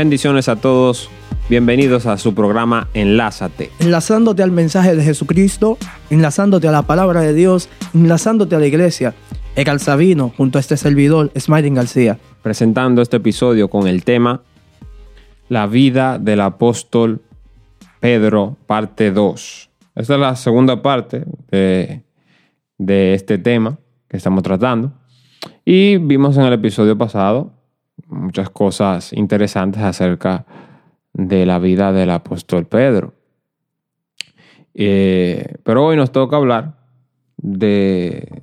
Bendiciones a todos. Bienvenidos a su programa Enlázate. Enlazándote al mensaje de Jesucristo, enlazándote a la palabra de Dios, enlazándote a la iglesia. Egal Sabino, junto a este servidor, Smiling García. Presentando este episodio con el tema La vida del apóstol Pedro, parte 2. Esta es la segunda parte de, de este tema que estamos tratando. Y vimos en el episodio pasado muchas cosas interesantes acerca de la vida del apóstol Pedro. Eh, pero hoy nos toca hablar de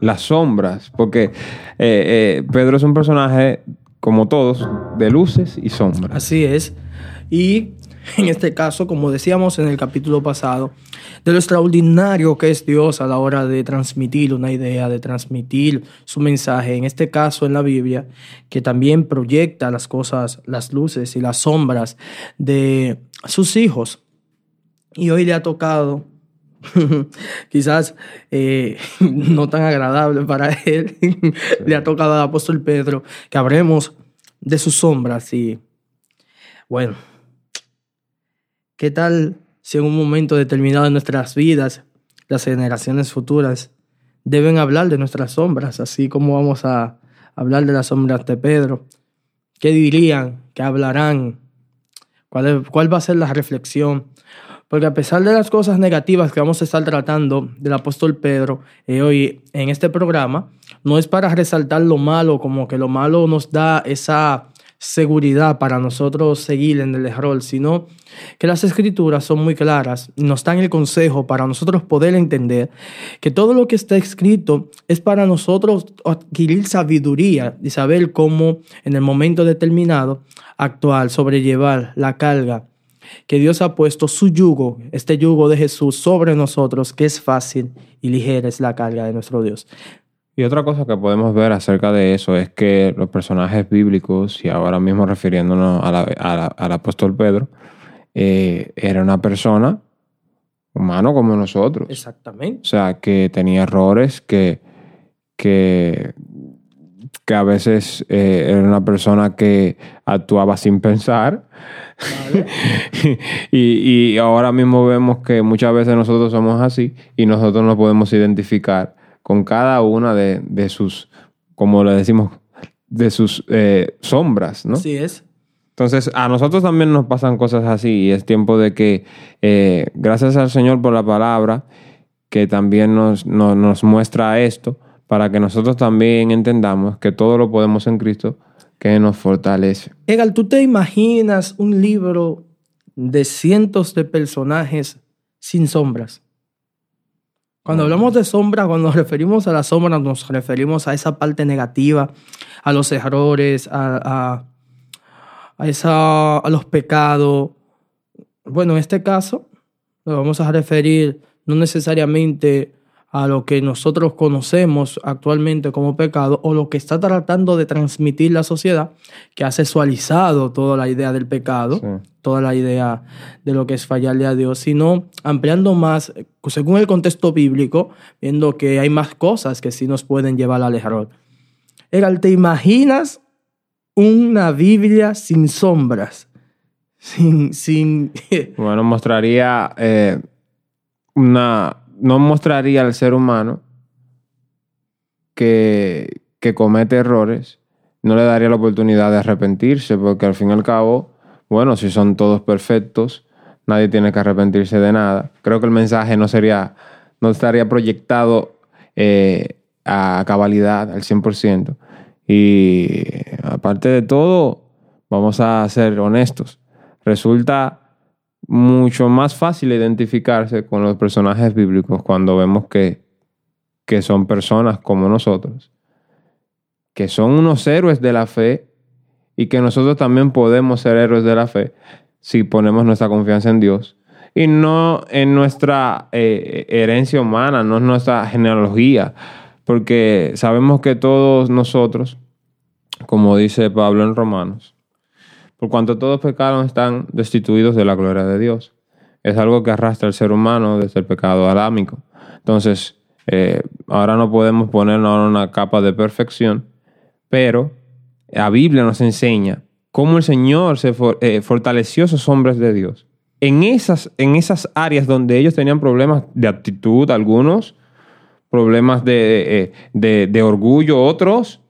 las sombras, porque eh, eh, Pedro es un personaje, como todos, de luces y sombras. Así es. Y en este caso, como decíamos en el capítulo pasado, de lo extraordinario que es Dios a la hora de transmitir una idea, de transmitir su mensaje, en este caso en la Biblia, que también proyecta las cosas, las luces y las sombras de sus hijos. Y hoy le ha tocado, quizás eh, no tan agradable para él, le ha tocado al apóstol Pedro que hablemos de sus sombras y bueno ¿Qué tal si en un momento determinado de nuestras vidas las generaciones futuras deben hablar de nuestras sombras, así como vamos a hablar de las sombras de Pedro? ¿Qué dirían? ¿Qué hablarán? ¿Cuál, cuál va a ser la reflexión? Porque a pesar de las cosas negativas que vamos a estar tratando del apóstol Pedro eh, hoy en este programa, no es para resaltar lo malo, como que lo malo nos da esa seguridad para nosotros seguir en el error, sino que las escrituras son muy claras y nos dan el consejo para nosotros poder entender que todo lo que está escrito es para nosotros adquirir sabiduría y saber cómo en el momento determinado actuar, sobrellevar la carga que Dios ha puesto su yugo, este yugo de Jesús sobre nosotros, que es fácil y ligera es la carga de nuestro Dios. Y otra cosa que podemos ver acerca de eso es que los personajes bíblicos, y ahora mismo refiriéndonos al apóstol Pedro, eh, era una persona humano como nosotros. Exactamente. O sea, que tenía errores, que, que, que a veces eh, era una persona que actuaba sin pensar. y, y ahora mismo vemos que muchas veces nosotros somos así y nosotros nos podemos identificar con cada una de, sus, como le decimos, de sus eh, sombras, ¿no? Así es. Entonces, a nosotros también nos pasan cosas así y es tiempo de que, eh, gracias al Señor por la palabra, que también nos, nos, muestra esto, para que nosotros también entendamos que todo lo podemos en Cristo, que nos fortalece. Egal, ¿tú te imaginas un libro de cientos de personajes sin sombras? Cuando hablamos de sombra, cuando nos referimos a la sombra, nos referimos a esa parte negativa, a los errores, a, a, esa, a los pecados. Bueno, en este caso, lo vamos a referir no necesariamente a lo que nosotros conocemos actualmente como pecado o lo que está tratando de transmitir la sociedad, que ha sexualizado toda la idea del pecado, toda la idea de lo que es fallarle a Dios, sino ampliando más, según el contexto bíblico, viendo que hay más cosas que sí nos pueden llevar al error. Egal, ¿te imaginas una Biblia sin sombras? Sin... sin... bueno, mostraría eh, una no mostraría al ser humano que, que comete errores, no le daría la oportunidad de arrepentirse, porque al fin y al cabo, bueno, si son todos perfectos, nadie tiene que arrepentirse de nada. Creo que el mensaje no sería, no estaría proyectado eh, a cabalidad, al 100%. Y aparte de todo, vamos a ser honestos. Resulta mucho más fácil identificarse con los personajes bíblicos cuando vemos que, que son personas como nosotros, que son unos héroes de la fe y que nosotros también podemos ser héroes de la fe si ponemos nuestra confianza en Dios y no en nuestra eh, herencia humana, no en nuestra genealogía, porque sabemos que todos nosotros, como dice Pablo en Romanos, por cuanto todos pecaron están destituidos de la gloria de Dios. Es algo que arrastra el ser humano desde el pecado adámico. Entonces, eh, ahora no podemos ponernos una capa de perfección, pero la Biblia nos enseña cómo el Señor se eh, fortaleció a esos hombres de Dios. En esas, en esas áreas donde ellos tenían problemas de actitud, algunos, problemas de, eh, de orgullo, otros,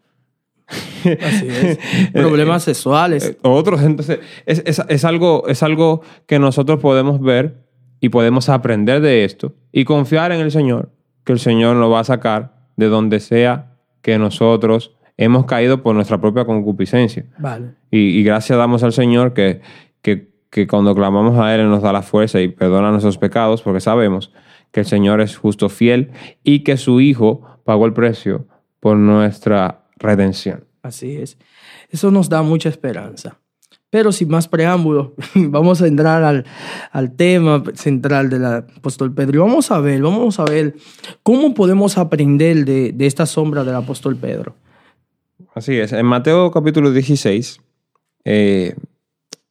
Así es. Problemas sexuales. eh, otros. Entonces, es, es- es algo, es algo que nosotros podemos ver y podemos aprender de esto y confiar en el Señor, que el Señor nos va a sacar de donde sea que nosotros hemos caído por nuestra propia concupiscencia. Vale. Y, y gracias damos al Señor que, que, que cuando clamamos a Él, Él nos da la fuerza y perdona nuestros pecados, porque sabemos que el Señor es justo, fiel y que su Hijo pagó el precio por nuestra redención. Así es. Eso nos da mucha esperanza. Pero sin más preámbulos, vamos a entrar al, al tema central del apóstol Pedro. Y vamos a ver, vamos a ver cómo podemos aprender de, de esta sombra del apóstol Pedro. Así es. En Mateo capítulo 16, eh,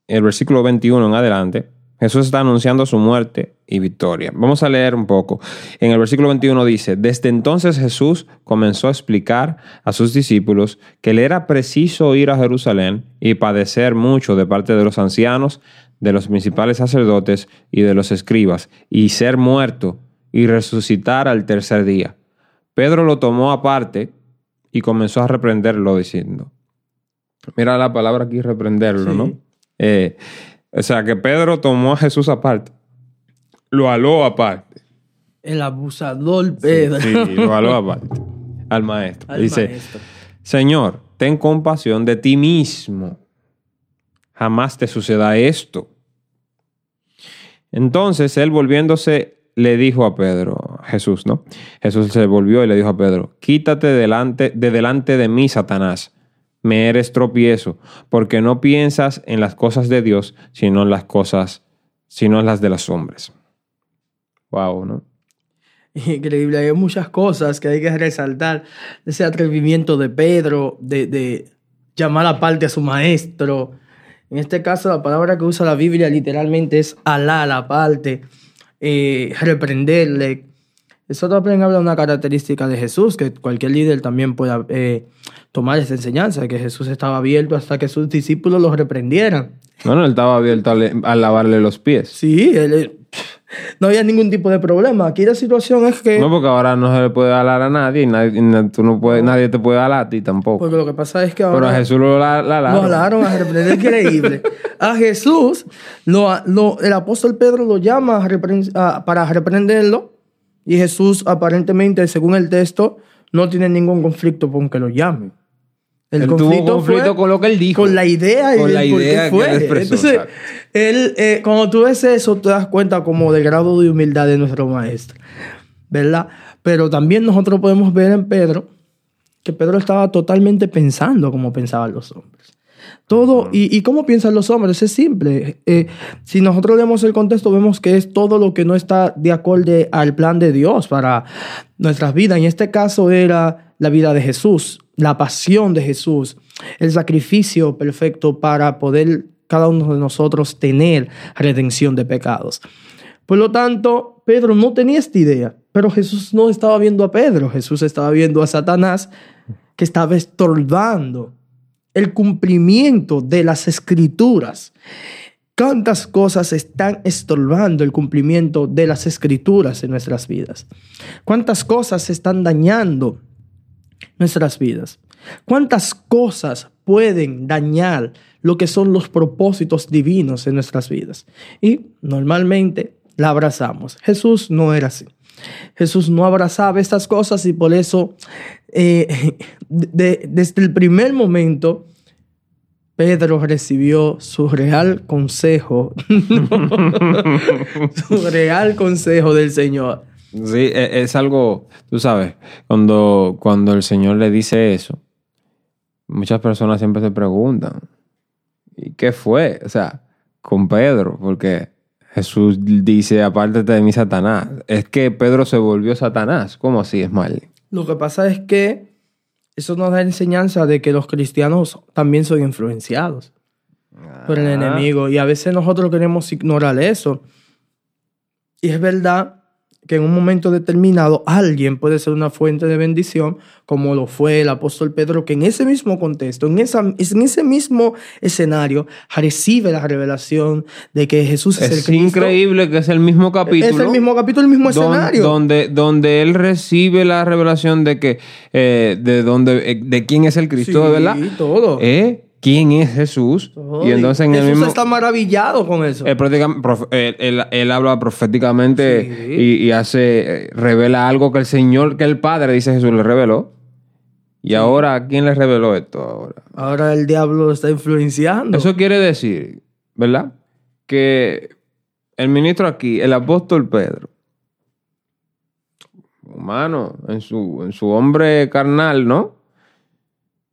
el versículo 21 en adelante, Jesús está anunciando su muerte y victoria. Vamos a leer un poco. En el versículo 21 dice, desde entonces Jesús comenzó a explicar a sus discípulos que le era preciso ir a Jerusalén y padecer mucho de parte de los ancianos, de los principales sacerdotes y de los escribas, y ser muerto y resucitar al tercer día. Pedro lo tomó aparte y comenzó a reprenderlo diciendo, mira la palabra aquí, reprenderlo, Sí. ¿no? Eh, o sea, que Pedro tomó a Jesús aparte, lo aló aparte. El abusador Pedro. Sí, lo aló aparte al maestro. Al Dice, maestro. Señor, ten compasión de ti mismo. Jamás te suceda esto. Entonces él volviéndose le dijo a Pedro, Jesús, ¿no? Jesús se volvió y le dijo a Pedro, quítate delante, de delante de mí, Satanás. Me eres tropiezo, porque no piensas en las cosas de Dios, sino en las cosas, sino en las de los hombres. Wow, ¿no? Increíble, hay muchas cosas que hay que resaltar. Ese atrevimiento de Pedro, de, de llamar aparte a su maestro. En este caso, la palabra que usa la Biblia literalmente es alar aparte, eh, reprenderle. Eso también habla de una característica de Jesús, que cualquier líder también pueda eh, tomar esa enseñanza, que Jesús estaba abierto hasta que sus discípulos los reprendieran. Bueno, él estaba abierto a, le- a lavarle los pies. Sí, él, no había ningún tipo de problema. Aquí la situación es que... No, porque ahora no se le puede alar a nadie y nadie, y tú no puedes, nadie te puede alar a ti tampoco. Porque lo que pasa es que Pero ahora a Jesús lo la, la lo alaron. alaron a reprender increíble. A Jesús, lo, lo- el apóstol Pedro lo llama a repren- a- para reprenderlo y Jesús aparentemente, según el texto, no tiene ningún conflicto con que lo llamen. El Él tuvo conflicto fue con lo que él dijo. Con la idea y Con la por qué idea que fue. él Entonces, él, eh, cuando tú ves eso, te das cuenta como del grado de humildad de nuestro maestro. ¿Verdad? Pero también nosotros podemos ver en Pedro que Pedro estaba totalmente pensando como pensaban los hombres. Todo, y, y cómo piensan los hombres, es simple. Eh, si nosotros leemos el contexto, vemos que es todo lo que no está de acuerdo al plan de Dios para nuestras vidas. En este caso era la vida de Jesús, la pasión de Jesús, el sacrificio perfecto para poder cada uno de nosotros tener redención de pecados. Por lo tanto, Pedro no tenía esta idea, pero Jesús no estaba viendo a Pedro, Jesús estaba viendo a Satanás que estaba estorbando el cumplimiento de las escrituras. ¿Cuántas cosas están estorbando el cumplimiento de las escrituras en nuestras vidas? ¿Cuántas cosas están dañando nuestras vidas? ¿Cuántas cosas pueden dañar lo que son los propósitos divinos en nuestras vidas? Y normalmente la abrazamos. Jesús no era así. Jesús no abrazaba estas cosas y por eso eh, de- desde el primer momento Pedro recibió su real consejo, su real consejo del Señor. Sí, e- es algo, tú sabes, cuando, cuando el Señor le dice eso, muchas personas siempre se preguntan, ¿y qué fue? O sea, con Pedro, porque Jesús dice, apártate de mí, Satanás. Es que Pedro se volvió Satanás. ¿Cómo así, Smiley? Lo que pasa es que eso nos da enseñanza de que los cristianos también son influenciados por el Ah. enemigo y a veces nosotros queremos ignorar eso. Y es verdad, que en un momento determinado alguien puede ser una fuente de bendición, como lo fue el apóstol Pedro, que en ese mismo contexto, en, esa, en ese mismo escenario, recibe la revelación de que Jesús es, el Es Cristo. increíble que es el mismo capítulo. Es el mismo capítulo, el mismo don- escenario. Donde, donde él recibe la revelación de que eh, de donde eh, de quién es el Cristo, Sí, ¿verdad? todo. ¿Eh? ¿Quién es Jesús? Y entonces en el Jesús mismo está maravillado con eso. él, prácticamente- prof- él, él- él habla proféticamente Sí. y, y hace revela algo que el Señor, que el Padre dice Jesús le reveló. Y ahora, ¿a quién le reveló esto ahora? Ahora el diablo lo está influenciando. Eso quiere decir, ¿verdad? Que el ministro aquí, el apóstol Pedro, humano, en su, en su hombre carnal, ¿no?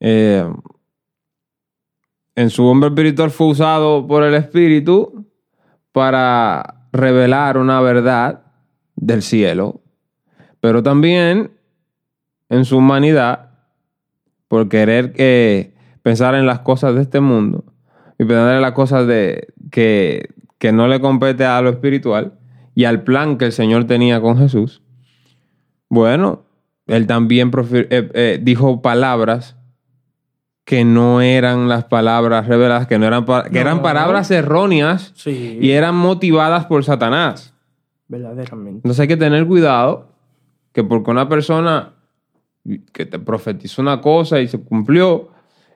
Eh, en su hombre espiritual fue usado por el Espíritu para revelar una verdad del cielo, pero también en su humanidad, por querer que pensar en las cosas de este mundo y pensar en las cosas de, que, que no le compete a lo espiritual y al plan que el Señor tenía con Jesús. Bueno, él también eh, eh, dijo palabras que no eran las palabras reveladas, que, no eran, pa- que eran palabras erróneas Sí, y eran motivadas por Satanás. verdaderamente. Entonces hay que tener cuidado que porque una persona que te profetizó una cosa y se cumplió.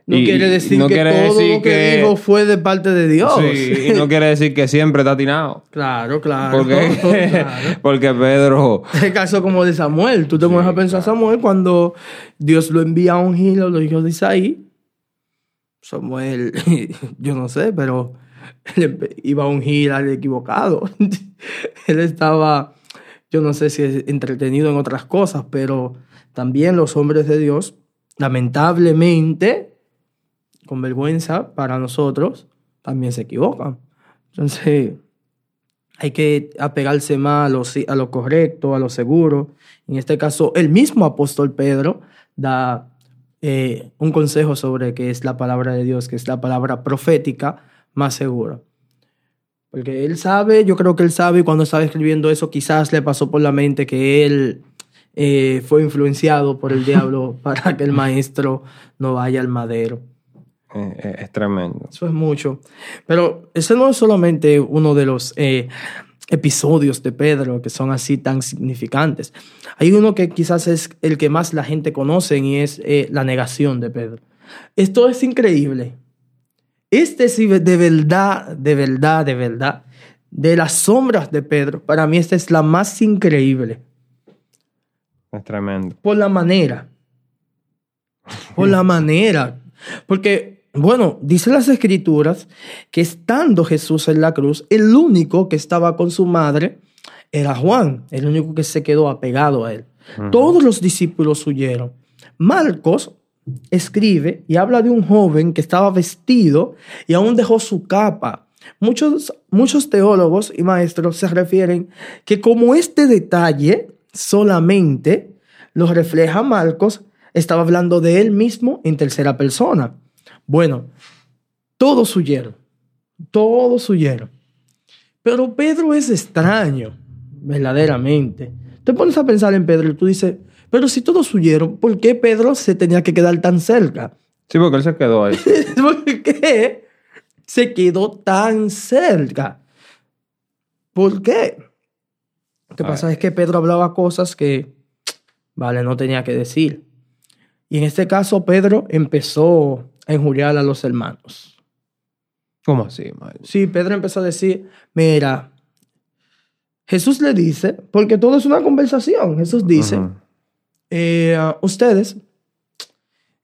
No y- quiere decir no que quiere todo decir lo que, dijo fue de parte de Dios. Sí, y no quiere decir que siempre está atinado. Claro, claro. Porque, claro. porque Pedro. El caso como de Samuel. Tú te pones a pensar Samuel cuando Dios lo envía a ungir a los hijos de Isaí. Samuel, yo no sé, pero él iba a ungir al equivocado. él estaba, yo no sé si es entretenido en otras cosas, pero también los hombres de Dios, lamentablemente, con vergüenza para nosotros, también se equivocan. Entonces, hay que apegarse más a lo, a lo correcto, a lo seguro. En este caso, el mismo apóstol Pedro da eh, un consejo sobre qué es la palabra de Dios, que es la palabra profética más segura. Porque él sabe, yo creo que él sabe, y cuando estaba escribiendo eso, quizás le pasó por la mente que él eh, fue influenciado por el diablo para que el maestro no vaya al madero. eh, es tremendo. Eso es mucho. Pero ese no es solamente uno de los episodios de Pedro que son así tan significantes. Hay uno que quizás es el que más la gente conoce y es eh, la negación de Pedro. Esto es increíble. Este sí de verdad, de verdad, de verdad, de las sombras de Pedro, para mí esta es la más increíble. Es tremendo. Por la manera. Por la manera. Porque, bueno, dice las escrituras que estando Jesús en la cruz, el único que estaba con su madre era Juan, el único que se quedó apegado a él. Todos los discípulos huyeron. Marcos escribe y habla de un joven que estaba vestido y aún dejó su capa. Muchos, muchos teólogos y maestros se refieren que como este detalle solamente lo refleja Marcos, estaba hablando de él mismo en tercera persona. Bueno, todos huyeron, todos huyeron. Pero Pedro es extraño, verdaderamente. Te pones a pensar en Pedro y tú dices, pero si todos huyeron, ¿por qué Pedro se tenía que quedar tan cerca? Sí, porque él se quedó ahí. ¿Por qué se quedó tan cerca? ¿Por qué? Lo que pasa es que Pedro hablaba cosas que, vale, no tenía que decir. Y en este caso, Pedro empezó a injuriar a los hermanos. ¿Cómo así, Mario? Sí, Pedro empezó a decir, mira, Jesús le dice, porque todo es una conversación, Jesús dice, eh, ustedes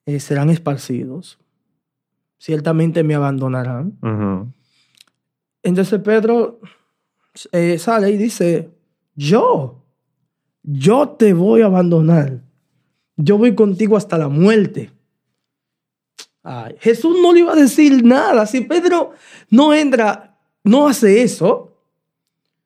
eh, serán esparcidos, ciertamente me abandonarán. Entonces Pedro eh, sale y dice, yo, yo te voy a abandonar, yo voy contigo hasta la muerte. Ay, Jesús no le iba a decir nada. Si Pedro no entra, no hace eso,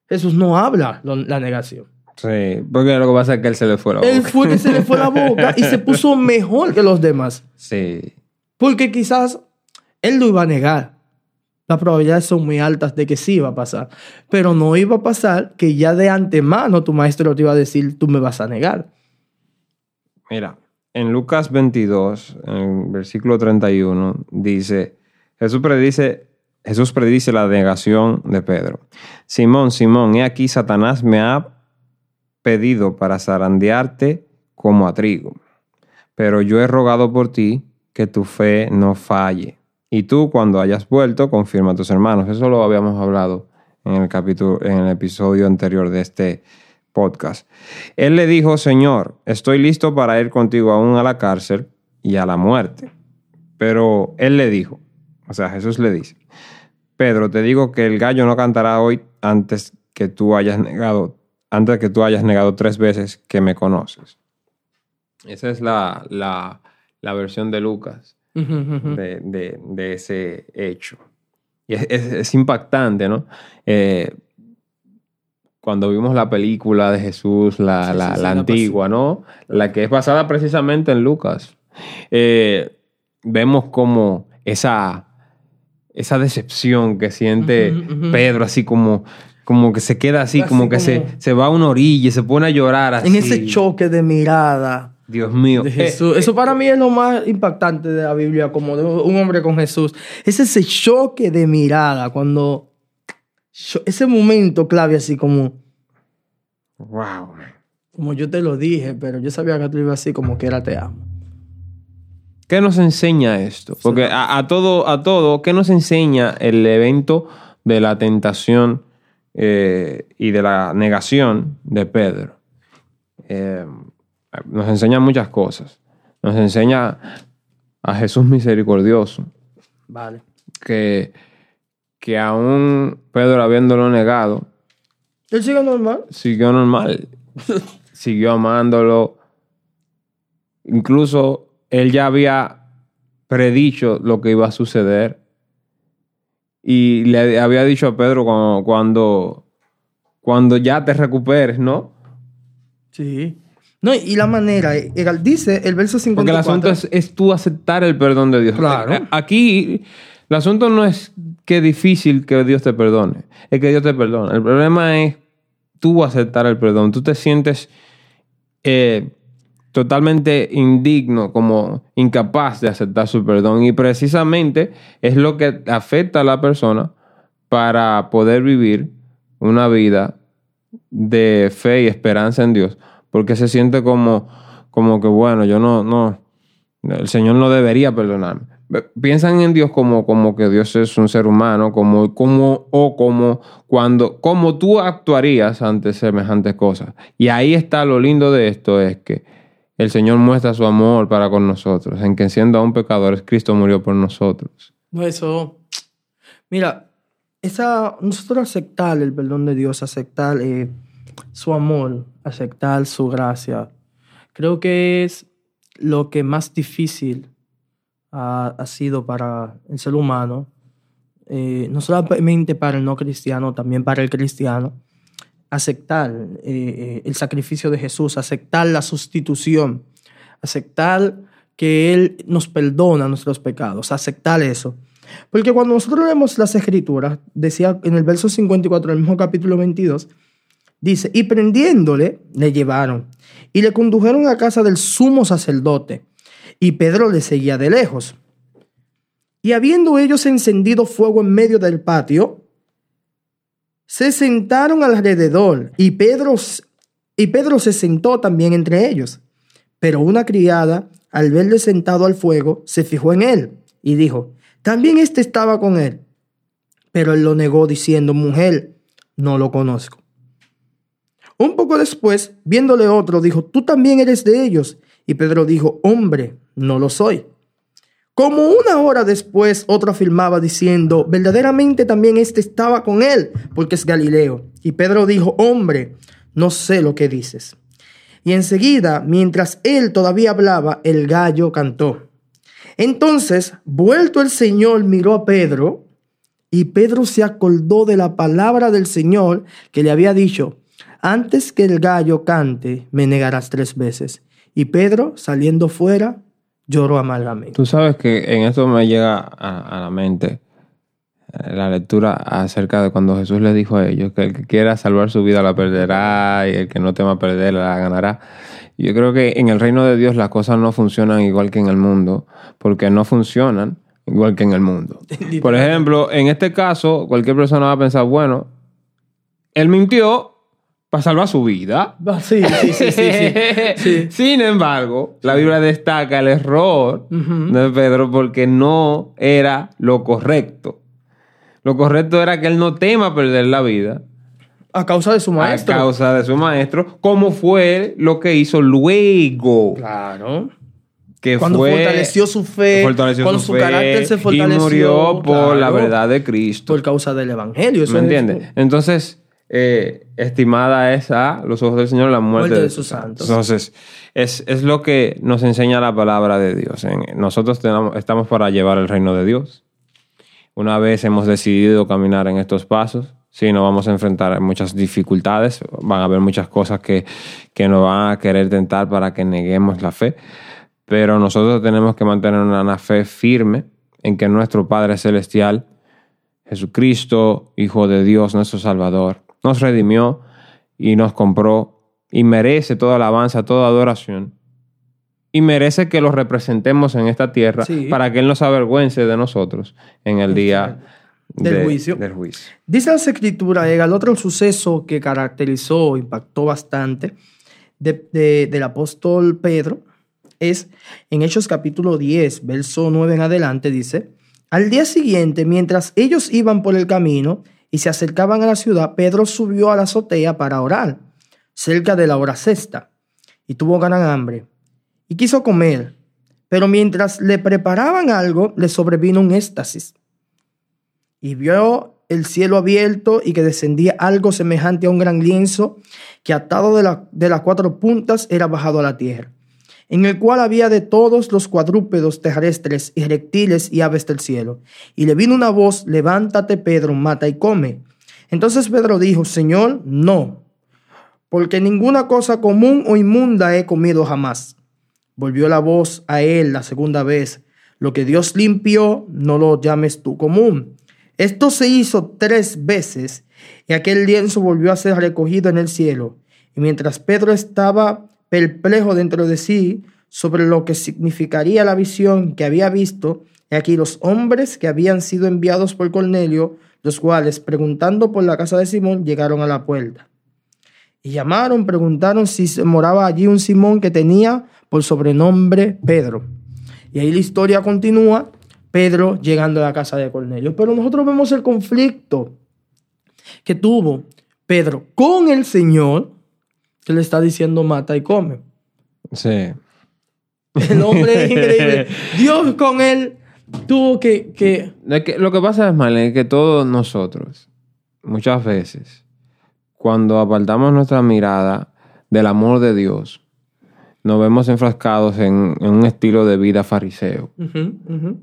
Jesús no habla lo- la negación. Sí, porque lo que pasa es que él se le fue la Él boca. fue que se le fue la boca y se puso mejor que los demás. Sí. Porque quizás él lo iba a negar. las probabilidades son muy altas de que sí iba a pasar. Pero no iba a pasar que ya de antemano tu maestro te iba a decir, tú me vas a negar. Mira, en Lucas 22, en versículo 31, dice, Jesús predice, Jesús predice la negación de Pedro. Simón, Simón, he aquí Satanás me ha pedido para zarandearte como a trigo. Pero yo he rogado por ti que tu fe no falle. Y tú, cuando hayas vuelto, confirma a tus hermanos. Eso lo habíamos hablado en el capítulo, en el episodio anterior de este podcast. Él le dijo, Señor, estoy listo para ir contigo aún a la cárcel y a la muerte. Pero él le dijo, o sea, Jesús le dice, Pedro, te digo que el gallo no cantará hoy antes que tú hayas negado, antes que tú hayas negado tres veces que me conoces. Esa es la, la, la versión de Lucas de, de, de, ese hecho. Y es, es, es impactante, ¿no? Eh, cuando vimos la película de Jesús, la, Sí, la, sí, antigua, ¿no? La que es basada precisamente en Lucas. Eh, vemos como esa, esa decepción que siente. Pedro, así como, como que se queda así, Así como que Se, como- se va a una orilla y se pone a llorar así. En ese choque de mirada Dios mío. de Eh. Eso para mí es lo más impactante de la Biblia, como de un hombre con Jesús. Es ese choque de mirada, cuando... Ese momento clave así como... wow. Como yo te lo dije, pero yo sabía que tú ibas así como que era te amo. ¿Qué nos enseña esto? Porque a, a todo, a todo, ¿qué nos enseña el evento de la tentación eh, y de la negación de Pedro? Eh, nos enseña muchas cosas. Nos enseña a Jesús misericordioso, Vale. que, que aún Pedro habiéndolo negado, Él sigue normal. siguió normal, siguió amándolo. Incluso él ya había predicho lo que iba a suceder. Y le había dicho a Pedro cuando, cuando, cuando ya te recuperes, ¿no? Sí. No, y la manera, eh, dice el verso 54. Porque el asunto es, es tú aceptar el perdón de Dios. Claro. Aquí el asunto no es que difícil que Dios te perdone, es que Dios te perdona. El problema es tú aceptar el perdón. Tú te sientes eh, totalmente indigno, como incapaz de aceptar su perdón. Y precisamente es lo que afecta a la persona para poder vivir una vida de fe y esperanza en Dios. Porque se siente como, como que, bueno, yo no, no, el Señor no debería perdonarme. Piensan en Dios como, como que Dios es un ser humano, como, como, o como cuando, como tú actuarías ante semejantes cosas. Y ahí está lo lindo de esto, es que el Señor muestra su amor para con nosotros, en que siendo aún pecadores, Cristo murió por nosotros. No, eso. Mira, esa, nosotros aceptar el perdón de Dios, aceptar eh, su amor, aceptar su gracia, creo que es lo que más difícil ha, sido para el ser humano, eh, no solamente para el no cristiano, también para el cristiano, aceptar eh, eh, el sacrificio de Jesús, aceptar la sustitución, aceptar que Él nos perdona nuestros pecados, aceptar eso. Porque cuando nosotros leemos las escrituras, decía en el verso 54 del mismo capítulo 22, dice, y prendiéndole, le llevaron y le condujeron a casa del sumo sacerdote, y Pedro le seguía de lejos. Y habiendo ellos encendido fuego en medio del patio, se sentaron alrededor, y Pedro, y Pedro se sentó también entre ellos. Pero una criada, al verle sentado al fuego, se fijó en él y dijo, también éste estaba con él. Pero él lo negó diciendo, mujer, no lo conozco. Un poco después, viéndole otro, dijo, tú también eres de ellos. Y Pedro dijo, hombre, no lo soy. Como una hora después, otro afirmaba diciendo, verdaderamente también éste estaba con él, porque es Galileo. Y Pedro dijo, hombre, no sé lo que dices. Y enseguida, mientras él todavía hablaba, el gallo cantó. Entonces, vuelto el Señor, miró a Pedro, y Pedro se acordó de la palabra del Señor que le había dicho, antes que el gallo cante, me negarás tres veces. Y Pedro, saliendo fuera, lloró amargamente. Tú sabes que en esto me llega a, a la mente la lectura acerca de cuando Jesús les dijo a ellos que el que quiera salvar su vida la perderá y el que no tema perderla la ganará. Yo creo que en el reino de Dios las cosas no funcionan igual que en el mundo, porque no funcionan igual que en el mundo. Por ejemplo, en este caso, cualquier persona va a pensar, bueno, él mintió para salvar su vida. Sí, sí, sí, sí, sí. Sin embargo, la Biblia destaca el error de Pedro porque no era lo correcto. Lo correcto era que él no tema perder la vida A causa de su maestro. a causa de su maestro, como fue lo que hizo luego. Claro. Que Cuando fue, fortaleció su fe, fortaleció cuando su su fe carácter se fortaleció. Y murió por la verdad de Cristo. Por causa del evangelio. Eso ¿Me es- entiendes? Entonces, eh, estimada es a los ojos del Señor la muerte, Muerte de, sus santos. Entonces, es, es lo que nos enseña la palabra de Dios. Nosotros tenemos- estamos para llevar el reino de Dios. Una vez hemos decidido caminar en estos pasos, sí, nos vamos a enfrentar a muchas dificultades, van a haber muchas cosas que, que nos van a querer tentar para que neguemos la fe, pero nosotros tenemos que mantener una fe firme en que nuestro Padre Celestial Jesucristo, Hijo de Dios, nuestro Salvador, nos redimió y nos compró y merece toda alabanza, toda adoración. Y merece que lo representemos en esta tierra Sí. para que Él no se avergüence de nosotros en el día Del de- juicio. del juicio. Dice las escrituras, el otro suceso que caracterizó, impactó bastante de- de- del apóstol Pedro es en Hechos capítulo 10, verso 9 en adelante, dice, al día siguiente, mientras ellos iban por el camino y se acercaban a la ciudad, Pedro subió a la azotea para orar, cerca de la hora sexta, y tuvo gran hambre, y quiso comer, pero mientras le preparaban algo, le sobrevino un éxtasis. Y vio el cielo abierto y que descendía algo semejante a un gran lienzo que atado de, de las cuatro puntas era bajado a la tierra, en el cual había de todos los cuadrúpedos terrestres y reptiles y aves del cielo. Y le vino una voz, levántate Pedro, mata y come. Entonces Pedro dijo, Señor, no, porque ninguna cosa común o inmunda he comido jamás. Volvió la voz a él la segunda vez. Lo que Dios limpió, no lo llames tú común. Esto se hizo tres veces y aquel lienzo volvió a ser recogido en el cielo. Y mientras Pedro estaba perplejo dentro de sí sobre lo que significaría la visión que había visto, y aquí los hombres que habían sido enviados por Cornelio, los cuales, preguntando por la casa de Simón, llegaron a la puerta. Y llamaron, preguntaron si moraba allí un Simón que tenía por sobrenombre Pedro. Y ahí la historia continúa, Pedro llegando a la casa de Cornelio. Pero nosotros vemos el conflicto que tuvo Pedro con el Señor, que le está diciendo mata y come. Sí. El hombre es increíble. Dios con él tuvo que... que lo que pasa es, Marlene, que todos nosotros, muchas veces, cuando apartamos nuestra mirada del amor de Dios, nos vemos enfrascados en, en un estilo de vida fariseo.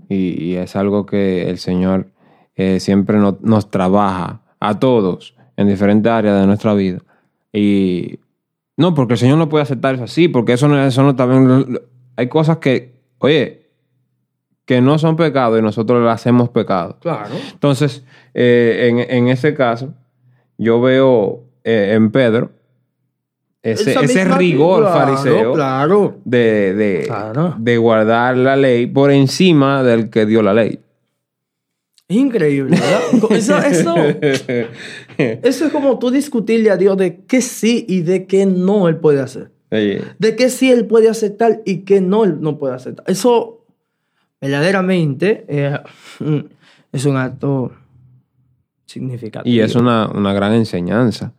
Y, y es algo que el Señor eh, siempre no- nos trabaja a todos en diferentes áreas de nuestra vida. Y no, porque el Señor no puede aceptar eso así, porque eso no, eso no bien. Hay cosas que, oye, que no son pecado y nosotros las hacemos pecado. Claro. Entonces, eh, en, en ese caso, yo veo eh, en Pedro ese, ese rigor claro, fariseo Claro. de, de, Claro. de guardar la ley por encima del que dio la ley. Increíble, ¿verdad? Eso, eso, eso es como tú discutirle a Dios de qué sí y de qué no Él puede hacer. De qué sí Él puede aceptar y qué no Él no puede aceptar. Eso verdaderamente eh, es un acto significativo. y es una, una gran enseñanza,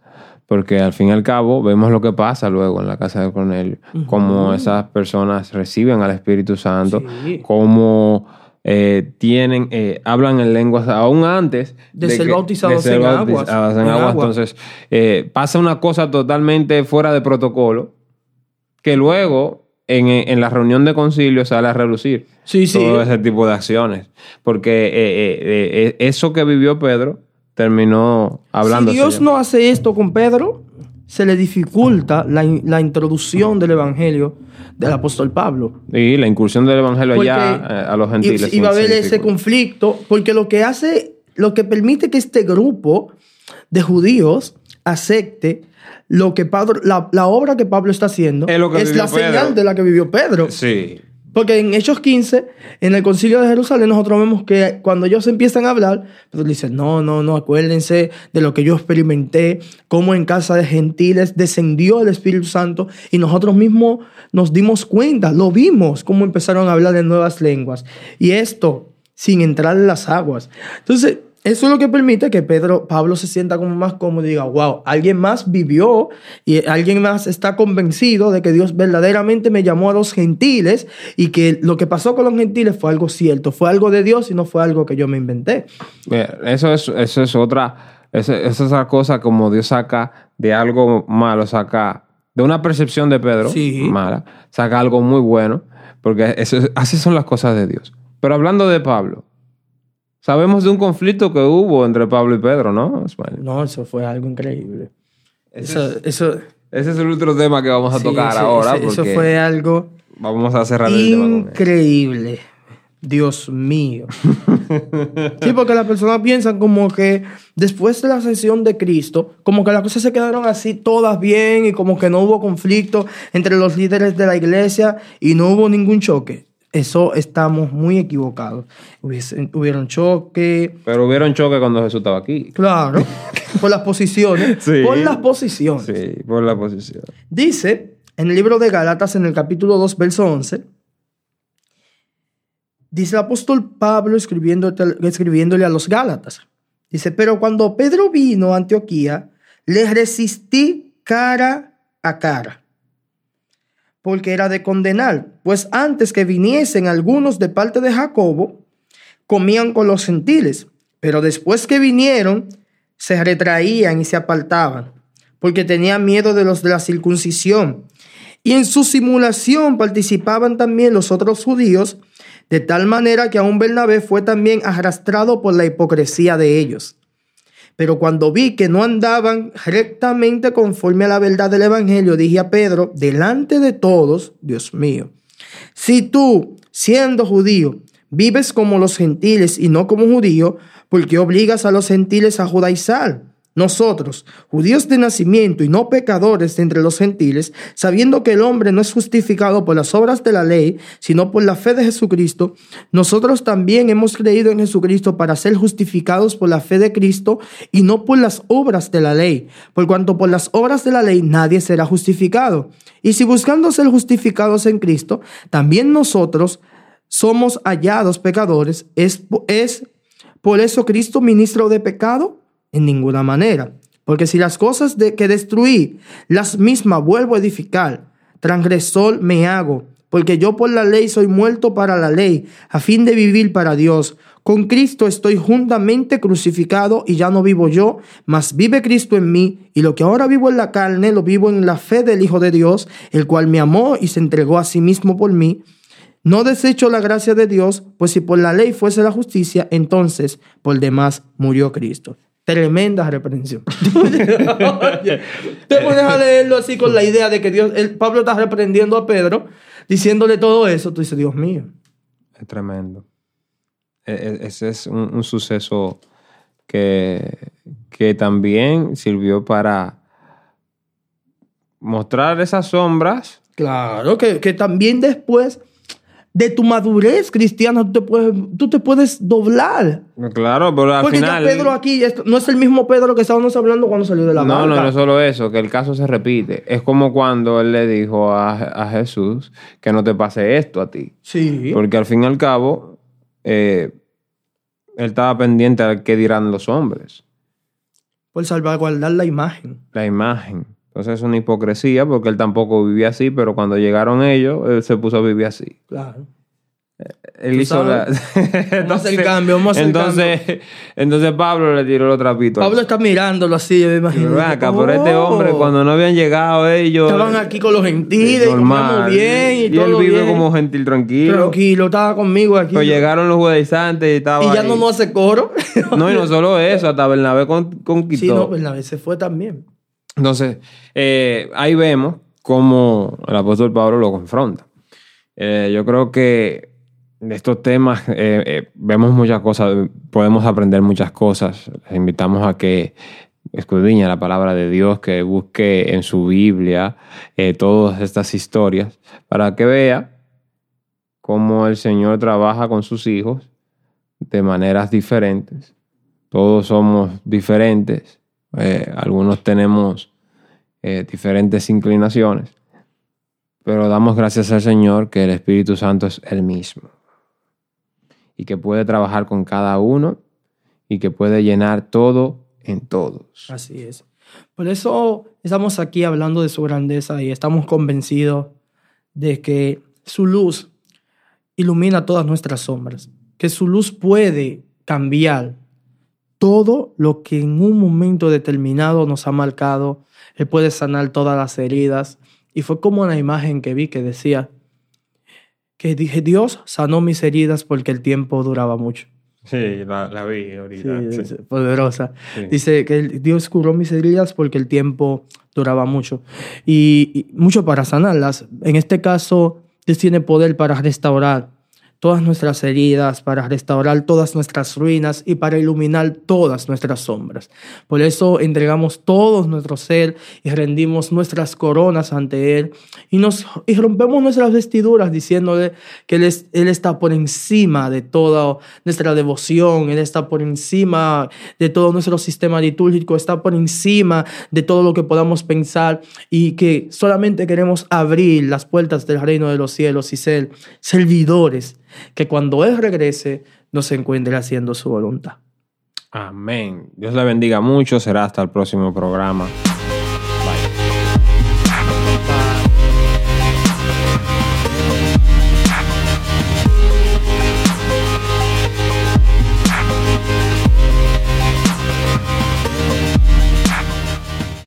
porque al fin y al cabo vemos lo que pasa luego en la casa de Cornelio, cómo esas personas reciben al Espíritu Santo, Sí. cómo eh, tienen, eh, hablan en lenguas aún antes De ser bautizados en aguas, bautizados en en agua. agua. Entonces, eh, pasa una cosa totalmente fuera de protocolo, que luego en, en la reunión de concilio sale a relucir Sí, sí. todo ese tipo de acciones. Porque eh, eh, eh, eso que vivió Pedro terminó hablando. Si Dios no hace esto con Pedro, se le dificulta la, la introducción del Evangelio del apóstol Pablo. Y la incursión del evangelio Porque allá eh, a los gentiles. Y, va a haber ese conflicto, porque lo que hace lo que permite que este grupo de judíos acepte lo que Pablo, la, la obra que Pablo está haciendo Es lo que vivió la Pedro. señal de la que vivió Pedro. Sí. Porque en Hechos 15, en el concilio de Jerusalén, nosotros vemos que cuando ellos empiezan a hablar, Pedro dice, no, no, no, acuérdense de lo que yo experimenté, cómo en casa de gentiles descendió el Espíritu Santo y nosotros mismos nos dimos cuenta, lo vimos, cómo empezaron a hablar en nuevas lenguas. Y esto sin entrar en las aguas. Entonces, eso es lo que permite que Pedro, Pablo se sienta como más cómodo y diga, wow, alguien más vivió y alguien más está convencido de que Dios verdaderamente me llamó a los gentiles y que lo que pasó con los gentiles fue algo cierto, fue algo de Dios y no fue algo que yo me inventé. Eso es, eso es otra, eso, eso es otra cosa como Dios saca de algo malo, saca de una percepción de Pedro Sí. mala, saca algo muy bueno, porque eso, es- así son las cosas de Dios. Pero hablando de Pablo, sabemos de un conflicto que hubo entre Pablo y Pedro, ¿no? No, eso fue algo increíble. Ese Eso, eso, Ese es el otro tema que vamos a sí, tocar ahora, ese- eso fue algo vamos a cerrar el tema increíble. Dios mío. Sí, porque las personas piensan como que después de la ascensión de Cristo, como que las cosas se quedaron así todas bien y como que no hubo conflicto entre los líderes de la iglesia y no hubo ningún choque. Eso estamos muy equivocados. Hubiesen- hubieron choque, Pero hubieron choque cuando Jesús estaba aquí. claro, por las posiciones, Sí. por las posiciones. Sí, por la posición. Dice en el libro de Gálatas, en el capítulo 2, verso 11, dice el apóstol Pablo escribiendo, escribiéndole a los Gálatas. Dice, pero cuando Pedro vino a Antioquía, le resistí cara a cara, porque era de condenar, pues antes que viniesen algunos de parte de Jacobo, comían con los gentiles, pero después que vinieron, se retraían y se apartaban, porque tenían miedo de los de la circuncisión. Y en su simulación participaban también los otros judíos, de tal manera que aún Bernabé fue también arrastrado por la hipocresía de ellos. Pero cuando vi que no andaban rectamente conforme a la verdad del Evangelio, dije a Pedro, delante de todos, Dios mío, si tú, siendo judío, vives como los gentiles y no como judío, ¿por qué obligas a los gentiles a judaizar? Nosotros, judíos de nacimiento y no pecadores entre los gentiles, sabiendo que el hombre no es justificado por las obras de la ley, sino por la fe de Jesucristo, nosotros también hemos creído en Jesucristo para ser justificados por la fe de Cristo y no por las obras de la ley, por cuanto por las obras de la ley nadie será justificado. Y si buscando ser justificados en Cristo, también nosotros somos hallados pecadores, ¿es, es por eso Cristo ministro de pecado? En ninguna manera. Porque si las cosas de que destruí, las mismas vuelvo a edificar, transgresor me hago, porque yo por la ley soy muerto para la ley, a fin de vivir para Dios. Con Cristo estoy juntamente crucificado y ya no vivo yo, mas vive Cristo en mí, y lo que ahora vivo en la carne lo vivo en la fe del Hijo de Dios, el cual me amó y se entregó a sí mismo por mí. No desecho la gracia de Dios, pues si por la ley fuese la justicia, entonces por demás murió Cristo. Tremenda reprensión. Te pones a leerlo así con la idea de que Dios, el, Pablo está reprendiendo a Pedro, diciéndole todo eso. Tú dices, Dios mío. Es tremendo. E- e- Ese es un, un suceso que, que también sirvió para mostrar esas sombras. Claro, que, que también después de tu madurez cristiana tú te puedes, tú te puedes doblar. Claro, pero al Porque final. ya Pedro aquí esto- no es el mismo Pedro que estábamos hablando cuando salió de la no, no, barca. no solo eso, que el caso se repite. Es como cuando él le dijo a, a Jesús que no te pase esto a ti. Sí. Porque al fin y al cabo, eh, él estaba pendiente a qué dirán los hombres. Por salvaguardar la imagen. la imagen. Entonces es una hipocresía porque él tampoco vivía así, pero cuando llegaron ellos, él se puso a vivir así. Claro. Él Tú hizo la... A hacer cambio, vamos a hacer entonces, entonces Pablo le tiró los trapitos. Pablo está mirándolo así, yo me imagino. Acá, Oh, pero este hombre, cuando no habían llegado ellos... Estaban aquí con los gentiles, y normal. comíamos bien y, y todo él vive bien. como gentil tranquilo. Tranquilo, estaba conmigo aquí. Pero llegaron los judaizantes y estaba y ya ahí. no nos hace coro. No, y no solo eso, hasta Bernabé con- conquistó. sí, no, vez se fue también. Entonces, eh, ahí vemos cómo el apóstol Pablo lo confronta. Eh, yo creo que de estos temas eh, vemos muchas cosas, podemos aprender muchas cosas. Les invitamos a que escudriñe la palabra de Dios, que busque en su Biblia todas estas historias para que vea cómo el Señor trabaja con sus hijos de maneras diferentes. Todos somos diferentes, algunos tenemos diferentes inclinaciones, pero damos gracias al Señor que el Espíritu Santo es el mismo y que puede trabajar con cada uno y que puede llenar todo en todos. Así es. Por eso estamos aquí hablando de su grandeza y estamos convencidos de que su luz ilumina todas nuestras sombras, que su luz puede cambiar todo lo que en un momento determinado nos ha marcado. Él puede sanar todas las heridas. Y fue como una imagen que vi que decía, que dije, Dios sanó mis heridas porque el tiempo duraba mucho. Sí, la, vi ahorita. poderosa. Dice que Dios curó mis heridas porque el tiempo duraba mucho. y, mucho para sanarlas. En este caso, Dios tiene poder para restaurar todas nuestras heridas, para restaurar todas nuestras ruinas y para iluminar todas nuestras sombras. Por eso entregamos todo nuestro ser y rendimos nuestras coronas ante Él y, nos, y rompemos nuestras vestiduras diciéndole que él, él está por encima de toda nuestra devoción, Él está por encima de todo nuestro sistema litúrgico, está por encima de todo lo que podamos pensar y que solamente queremos abrir las puertas del reino de los cielos y ser servidores que cuando Él regrese nos encuentre haciendo su voluntad. Amén. Dios le bendiga mucho. Será hasta el próximo programa.